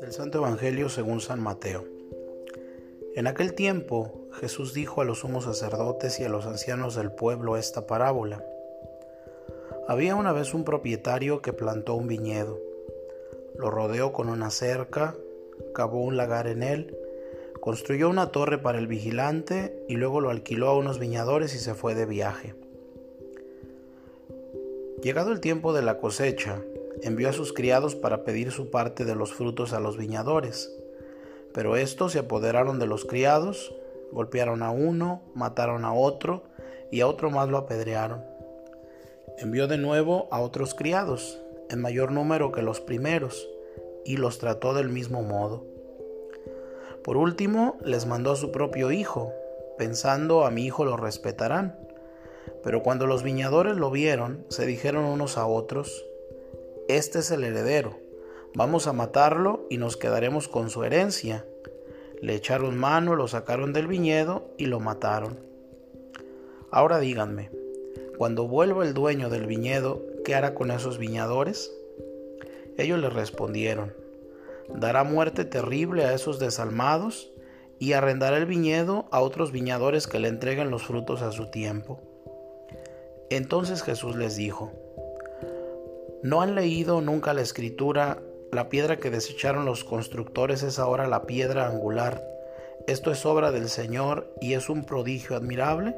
Del Santo Evangelio según San Mateo. En aquel tiempo Jesús dijo a los sumos sacerdotes y a los ancianos del pueblo esta parábola. Había una vez un propietario que plantó un viñedo, lo rodeó con una cerca, cavó un lagar en él, construyó una torre para el vigilante y luego lo alquiló a unos viñadores y se fue de viaje. Llegado el tiempo de la cosecha, envió a sus criados para pedir su parte de los frutos a los viñadores. Pero estos se apoderaron de los criados, golpearon a uno, mataron a otro y a otro más lo apedrearon. Envió de nuevo a otros criados, en mayor número que los primeros, y los trató del mismo modo. Por último, les mandó a su propio hijo, pensando a mi hijo lo respetarán. Pero cuando los viñadores lo vieron, se dijeron unos a otros, Este es el heredero, vamos a matarlo y nos quedaremos con su herencia. Le echaron mano, lo sacaron del viñedo y lo mataron. Ahora díganme, cuando vuelva el dueño del viñedo, ¿qué hará con esos viñadores? Ellos le respondieron, dará muerte terrible a esos desalmados y arrendará el viñedo a otros viñadores que le entreguen los frutos a su tiempo. Entonces Jesús les dijo, ¿no han leído nunca la escritura, la piedra que desecharon los constructores es ahora la piedra angular? Esto es obra del Señor y es un prodigio admirable.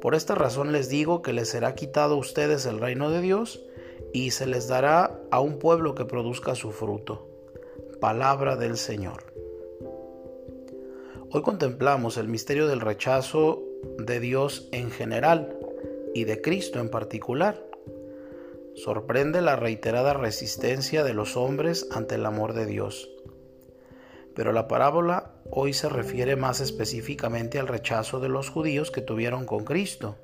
Por esta razón les digo que les será quitado a ustedes el reino de Dios y se les dará a un pueblo que produzca su fruto. Palabra del Señor. Hoy contemplamos el misterio del rechazo de Dios en general y de Cristo en particular. Sorprende la reiterada resistencia de los hombres ante el amor de Dios. Pero la parábola hoy se refiere más específicamente al rechazo de los judíos que tuvieron con Cristo.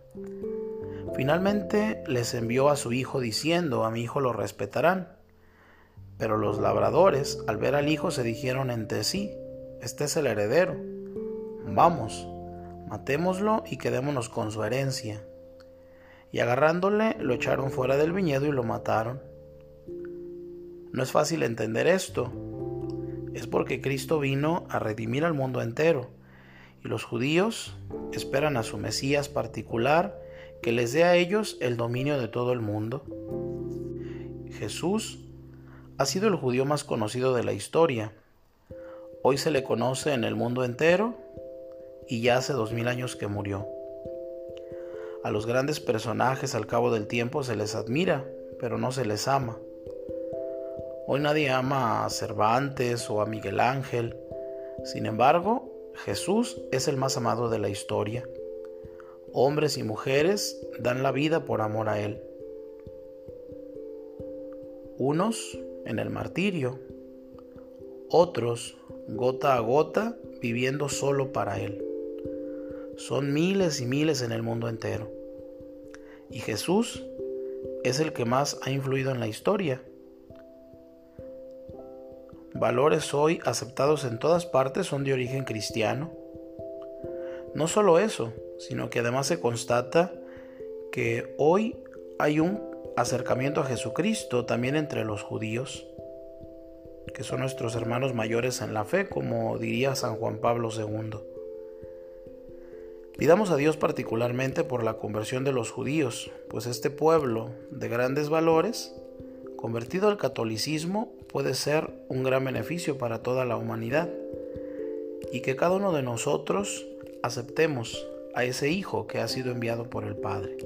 Finalmente les envió a su hijo diciendo, a mi hijo lo respetarán. Pero los labradores, al ver al hijo, se dijeron entre sí, este es el heredero. Vamos, matémoslo y quedémonos con su herencia y agarrándole lo echaron fuera del viñedo y lo mataron. No es fácil entender esto. Es porque Cristo vino a redimir al mundo entero y los judíos esperan a su Mesías particular que les dé a ellos el dominio de todo el mundo. Jesús ha sido el judío más conocido de la historia. Hoy se le conoce en el mundo entero y ya hace dos mil años que murió. A los grandes personajes al cabo del tiempo se les admira, pero no se les ama. Hoy nadie ama a Cervantes o a Miguel Ángel. Sin embargo, Jesús es el más amado de la historia. Hombres y mujeres dan la vida por amor a Él. Unos en el martirio, otros gota a gota viviendo solo para Él. Son miles y miles en el mundo entero. Y Jesús es el que más ha influido en la historia. Valores hoy aceptados en todas partes son de origen cristiano. No solo eso, sino que además se constata que hoy hay un acercamiento a Jesucristo también entre los judíos, que son nuestros hermanos mayores en la fe, como diría San Juan Pablo II. Pidamos a Dios particularmente por la conversión de los judíos, pues este pueblo de grandes valores, convertido al catolicismo, puede ser un gran beneficio para toda la humanidad, y que cada uno de nosotros aceptemos a ese Hijo que ha sido enviado por el Padre.